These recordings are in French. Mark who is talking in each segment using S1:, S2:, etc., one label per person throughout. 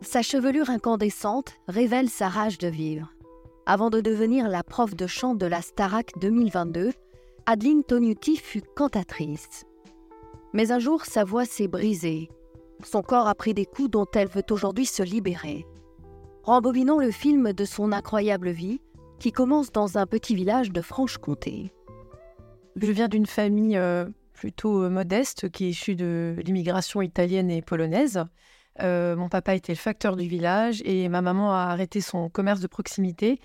S1: Sa chevelure incandescente révèle sa rage de vivre. Avant de devenir la prof de chant de la Starac 2022, Adeline Tognuti fut cantatrice. Mais un jour, sa voix s'est brisée. Son corps a pris des coups dont elle veut aujourd'hui se libérer. Rembobinons le film de son incroyable vie, qui commence dans un petit village de Franche-Comté.
S2: Je viens d'une famille euh, plutôt euh, modeste qui est issue de l'immigration italienne et polonaise. Euh, mon papa était le facteur du village et ma maman a arrêté son commerce de proximité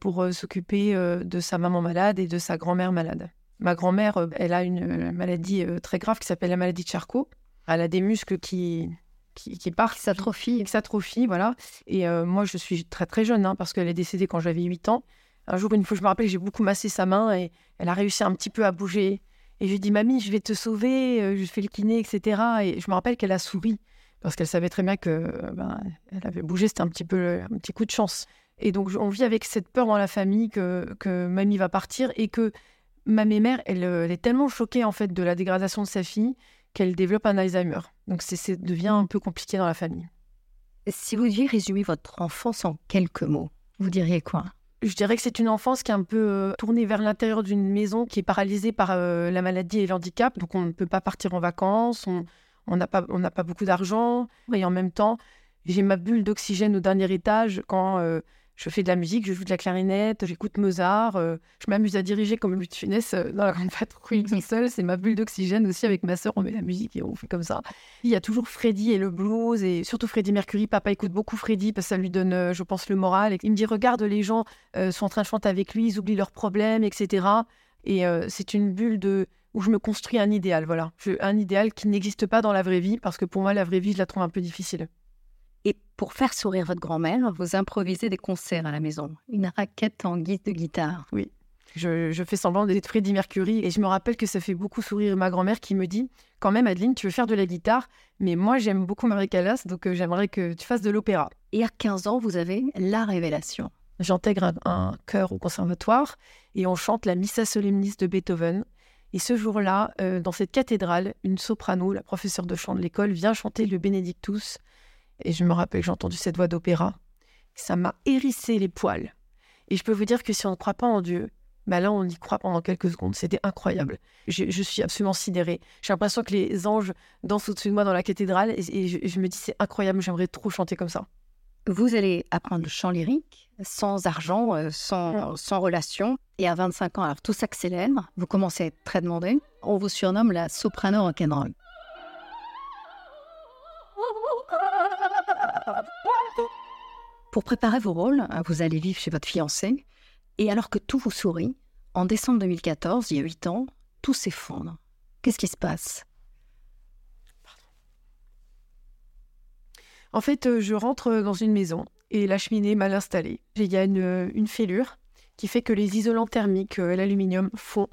S2: pour s'occuper de sa maman malade et de sa grand-mère malade. Ma grand-mère, elle a une maladie très grave qui s'appelle la maladie de Charcot. Elle a des muscles qui, qui, qui partent. Qui
S1: s'atrophient.
S2: Qui s'atrophient, voilà. Et moi, je suis très très jeune hein, parce qu'elle est décédée quand j'avais 8 ans. Un jour, une fois, je me rappelle, j'ai beaucoup massé sa main et elle a réussi un petit peu à bouger. Et je lui ai dit, Mamie, je vais te sauver, euh, je fais le kiné, etc. Et je me rappelle qu'elle a souri parce qu'elle savait très bien que euh, ben, elle avait bougé, c'était un petit peu un petit coup de chance. Et donc, on vit avec cette peur dans la famille que, que mamie va partir et que ma mère, elle, euh, elle, est tellement choquée en fait de la dégradation de sa fille qu'elle développe un Alzheimer. Donc, ça devient un peu compliqué dans la famille.
S1: Si vous deviez résumer votre enfance en quelques mots, vous diriez quoi?
S2: Je dirais que c'est une enfance qui est un peu euh, tournée vers l'intérieur d'une maison qui est paralysée par euh, la maladie et l'handicap. Donc on ne peut pas partir en vacances, on n'a pas, pas beaucoup d'argent. Et en même temps, j'ai ma bulle d'oxygène au dernier étage quand euh, je fais de la musique, je joue de la clarinette, j'écoute Mozart, euh, je m'amuse à diriger comme Louis de Funès dans la grande patrouille tout seul. C'est ma bulle d'oxygène aussi avec ma sœur, on met la musique et on fait comme ça. Il y a toujours Freddy et le blues et surtout Freddy Mercury. Papa écoute beaucoup Freddy parce que ça lui donne, euh, je pense, le moral. Il me dit regarde, les gens sont en train de chanter avec lui, ils oublient leurs problèmes, etc. Et c'est une bulle de où je me construis un idéal, voilà. un idéal qui n'existe pas dans la vraie vie parce que pour moi, la vraie vie, je la trouve un peu difficile.
S1: Et pour faire sourire votre grand-mère, vous improvisez des concerts à la maison. Une raquette en guise de guitare.
S2: Oui. Je, fais semblant d'être Freddie Mercury et je me rappelle que ça fait beaucoup sourire ma grand-mère qui me dit quand même Adeline tu veux faire de la guitare mais moi j'aime beaucoup Marie Callas donc euh, j'aimerais que tu fasses de l'opéra.
S1: Et à 15 ans vous avez la révélation.
S2: J'intègre un, chœur au conservatoire et on chante la Missa Solemnis de Beethoven. Et ce jour-là, euh, dans cette cathédrale, une soprano, la professeure de chant de l'école, vient chanter le Benedictus et je me rappelle, j'ai entendu cette voix d'opéra. Ça m'a hérissé les poils. Et je peux vous dire que si on ne croit pas en Dieu, bah là, on y croit pendant quelques secondes. C'était incroyable. Je, suis absolument sidérée. J'ai l'impression que les anges dansent au-dessus de moi dans la cathédrale. Et, je, me dis, c'est incroyable, j'aimerais trop chanter comme ça.
S1: Vous allez apprendre le chant lyrique, sans argent, euh, sans, sans relation. Et à 25 ans, alors tout s'accélère. Vous commencez à être très demandé. On vous surnomme la soprano rock'n'roll. Pour préparer vos rôles, hein, vous allez vivre chez votre fiancé, et alors que tout vous sourit, en décembre 2014, il y a 8 ans, tout s'effondre. Qu'est-ce qui se passe?
S2: En fait, euh, je rentre dans une maison et la cheminée est mal installée. Il y a une, une fêlure qui fait que les isolants thermiques euh, l'aluminium font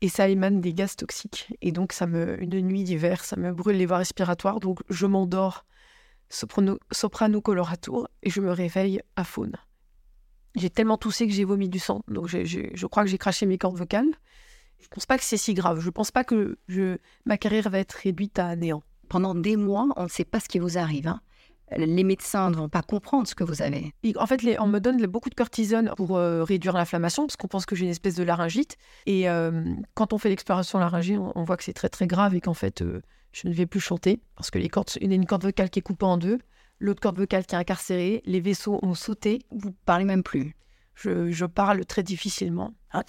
S2: et ça émane des gaz toxiques. Et donc, ça me, une nuit d'hiver, ça me brûle les voies respiratoires. Donc, je m'endors soprano, soprano coloratour et je me réveille à faune. J'ai tellement toussé que j'ai vomi du sang. Donc, je crois que j'ai craché mes cordes vocales. Je ne pense pas que c'est si grave. Je ne pense pas que ma carrière va être réduite à néant.
S1: Pendant des mois, on ne sait pas ce qui vous arrive. Hein les médecins ne vont pas comprendre ce que vous avez.
S2: En fait, on me donne beaucoup de cortisone pour euh, réduire l'inflammation, parce qu'on pense que j'ai une espèce de laryngite. Et euh, quand on fait l'exploration laryngée, on, voit que c'est très très grave et qu'en fait, euh, je ne vais plus chanter, parce que les cordes, a une corde vocale qui est coupée en deux, l'autre corde vocale qui est incarcérée, les vaisseaux ont sauté.
S1: Vous parlez même plus
S2: Je, parle très difficilement.
S1: Ah,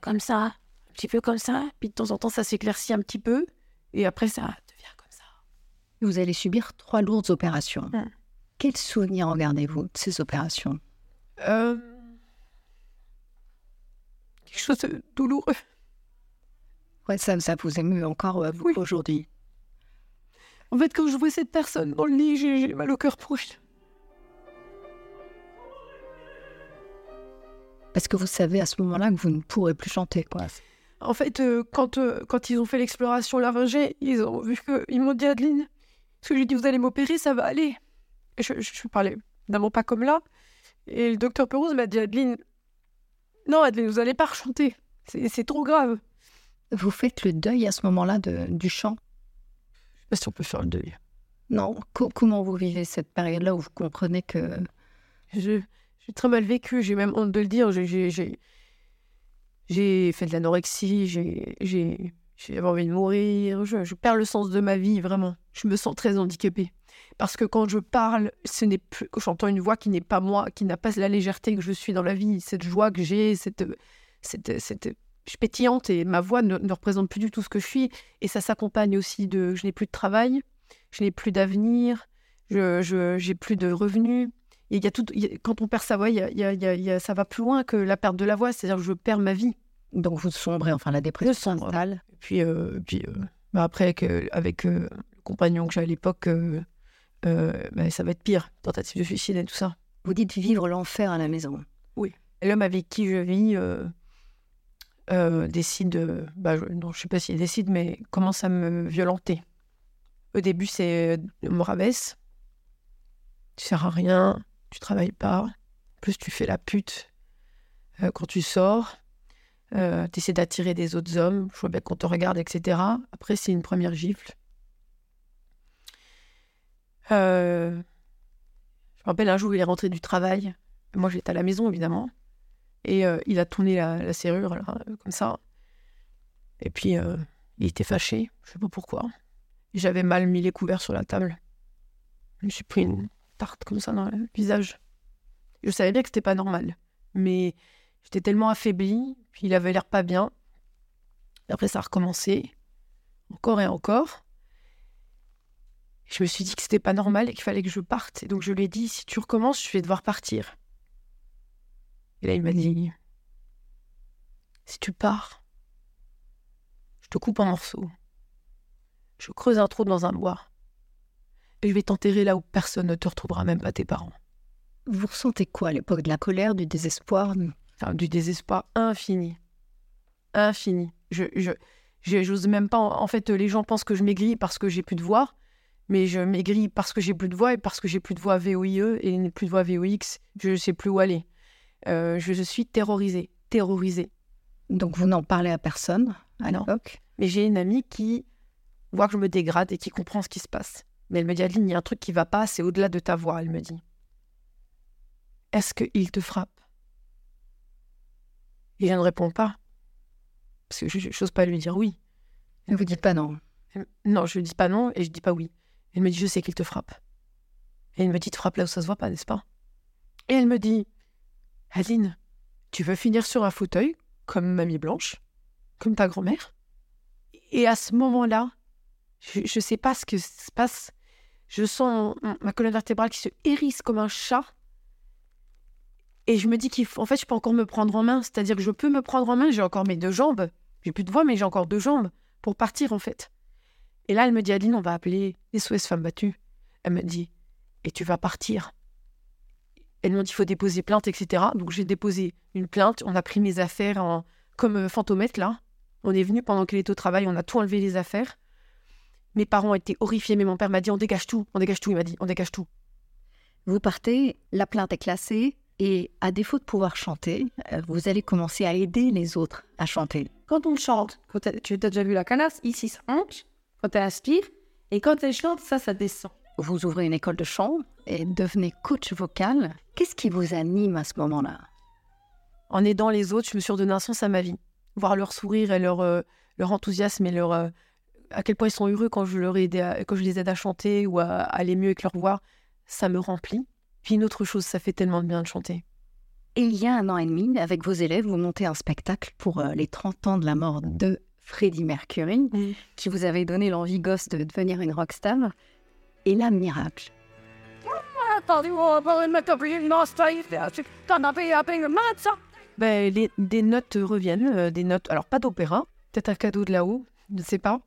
S1: comme ça, un petit peu comme ça,
S2: puis de temps en temps, ça s'éclaircit un petit peu, et après, ça
S1: vous allez subir trois lourdes opérations. Hmm. Quels souvenirs en gardez-vous de ces opérations?
S2: Euh... Quelque chose de douloureux.
S1: Ouais, ça, ça vous émeut encore euh, aujourd'hui?
S2: En fait, quand je vois cette personne dans le lit, j'ai mal au cœur pour elle.
S1: Parce que vous savez à ce moment-là que vous ne pourrez plus chanter, quoi.
S2: En fait, euh, quand, euh, quand ils ont fait l'exploration laryngée, ils ont vu que ils m'ont dit Adeline, je lui dis, vous allez m'opérer, ça va aller. Et je, je, parlais évidemment pas comme là. Et le docteur Perouse m'a dit, Adeline, non, Adeline, vous n'allez pas rechanter. C'est trop grave.
S1: Vous faites le deuil à ce moment-là du chant?
S2: Je sais pas si on peut faire le deuil.
S1: Non. comment vous vivez cette période-là où vous comprenez que...
S2: Je, j'ai très mal vécu, j'ai même honte de le dire. J'ai, j'ai, fait de l'anorexie, j'ai, j'ai, j'ai envie de mourir, je, perds le sens de ma vie, vraiment. Je me sens très handicapée. Parce que quand je parle, ce n'est plus, j'entends une voix qui n'est pas moi, qui n'a pas la légèreté que je suis dans la vie, cette joie que j'ai, cette, cette, cette, je pétillante et ma voix ne, représente plus du tout ce que je suis. Et ça s'accompagne aussi de, je n'ai plus de travail, je n'ai plus d'avenir, je, je, j'ai plus de revenus, il y a tout, quand on perd sa voix, ça va plus loin que la perte de la voix, c'est-à-dire que je perds ma vie.
S1: Donc vous sombrez, enfin la dépression
S2: Et puis, euh, puis euh, bah, après, avec, euh, avec le compagnon que j'ai à l'époque, bah, ça va être pire, tentative de suicide et tout ça.
S1: Vous dites vivre l'enfer à la maison.
S2: Oui. L'homme avec qui je vis décide, bah, je, non, je sais pas s'il décide, mais commence à me violenter. Au début, c'est me rabaisse. Tu sers à rien, tu travailles pas. En plus, tu fais la pute euh, quand tu sors. Euh, tu essaies d'attirer des autres hommes. Je vois bien qu'on te regarde, etc. Après, c'est une première gifle. Euh, je me rappelle un jour, il est rentré du travail. Moi, j'étais à la maison, évidemment. Et il a tourné la, serrure, comme ça. Et puis, il était fâché. Je sais pas pourquoi. J'avais mal mis les couverts sur la table. Je me suis pris une tarte comme ça dans le visage. Je savais bien que c'était pas normal, mais j'étais tellement affaiblie, puis il avait l'air pas bien. après, ça a recommencé, encore et encore. je me suis dit que c'était pas normal et qu'il fallait que je parte. Et donc je lui ai dit si tu recommences, je vais devoir partir. Et là, il m'a dit si tu pars, je te coupe en morceaux. Je creuse un trou dans un bois et je vais t'enterrer là où personne ne te retrouvera, même pas tes parents.
S1: Vous ressentez quoi à l'époque De la colère, du désespoir
S2: Du désespoir infini. Infini. Je, je, j'ose même pas. En fait, les gens pensent que je maigris parce que j'ai plus de voix, mais je maigris parce que j'ai plus de voix et parce que j'ai plus de voix VOIE et plus de voix VOX. Je ne sais plus où aller. Euh, je, suis terrorisée. Terrorisée.
S1: Donc vous n'en parlez à personne à l'époque?
S2: Mais j'ai une amie qui voit que je me dégrade et qui comprend ce qui se passe. Mais elle me dit, Adeline, il y a un truc qui va pas, c'est au-delà de ta voix, elle me dit. Est-ce qu'il te frappe? Et je ne réponds pas. Parce que je n'ose pas lui dire oui.
S1: Ne vous dites pas non.
S2: Non, je ne dis pas non et je dis pas oui. Elle me dit, je sais qu'il te frappe. Et elle me dit, tu frappes là où ça se voit pas, n'est-ce pas? Et elle me dit, Adeline, tu veux finir sur un fauteuil, comme Mamie Blanche, comme ta grand-mère? Et à ce moment-là, je ne sais pas ce que se passe. Je sens ma colonne vertébrale qui se hérisse comme un chat. Et je me dis qu'en fait, je peux encore me prendre en main. C'est-à-dire que je peux me prendre en main, j'ai encore mes deux jambes. J'ai plus de voix, mais j'ai encore deux jambes pour partir, en fait. Et là, elle me dit, Adeline, on va appeler SOS Femmes Battues. Elle me dit, et tu vas partir. Elle me dit, il faut déposer plainte, etc. Donc j'ai déposé une plainte. On a pris mes affaires en... comme euh, fantomètre, là. On est venu pendant qu'elle était au travail, on a tout enlevé les affaires. Mes parents étaient horrifiés, mais mon père m'a dit on dégage tout, on dégage tout, il m'a dit on dégage tout.
S1: Vous partez, la plainte est classée, et à défaut de pouvoir chanter, euh, vous allez commencer à aider les autres à chanter.
S2: Quand on chante, tu as déjà vu la canasse, ici ça monte, quand elle aspire, et quand elle chante, ça, ça descend.
S1: Vous ouvrez une école de chant et devenez coach vocal. Qu'est-ce qui vous anime à ce moment-là?
S2: En aidant les autres, je me suis redonné un sens à ma vie. Voir leur sourire et leur, euh, leur enthousiasme et leur, euh, à quel point ils sont heureux quand je, leur quand je les aide à chanter ou à, aller mieux avec leur voix, ça me remplit. Puis une autre chose, ça fait tellement de bien de chanter.
S1: Et il y a un an et demi, avec vos élèves, vous montez un spectacle pour euh, les 30 ans de la mort de Freddie Mercury, qui vous avait donné l'envie gosse de devenir une rockstar. Et là, miracle.
S2: Ben, les, des notes reviennent, euh, des notes, alors pas d'opéra, peut-être un cadeau de là-haut, je ne sais pas.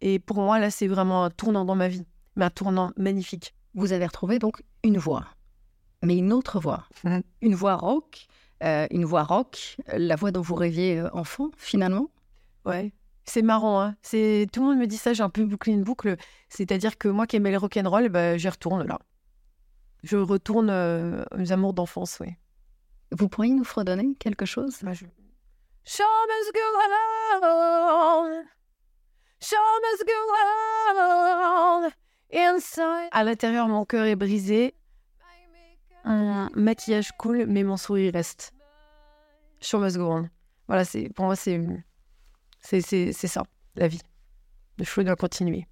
S2: Et pour moi, là, c'est vraiment un tournant dans ma vie, mais un tournant magnifique.
S1: Vous avez retrouvé donc une voix, mais une autre voix. Mmh. Une voix rock, euh, une voix rock, la voix dont vous rêviez euh, enfant, finalement?
S2: Ouais. C'est marrant, hein. C'est tout le monde me dit ça. J'ai un peu bouclé une boucle. C'est-à-dire que moi qui aimais le rock'n'roll, bah, j'y retourne là. Je retourne euh, aux amours d'enfance, oui.
S1: Vous pourriez nous fredonner quelque chose?
S2: Bah, je... À l'intérieur, mon cœur est brisé. Un maquillage cool, mais mon sourire reste. Show must. Voilà, c'est, pour moi, c'est, c'est, c'est, ça, la vie. Le show doit continuer.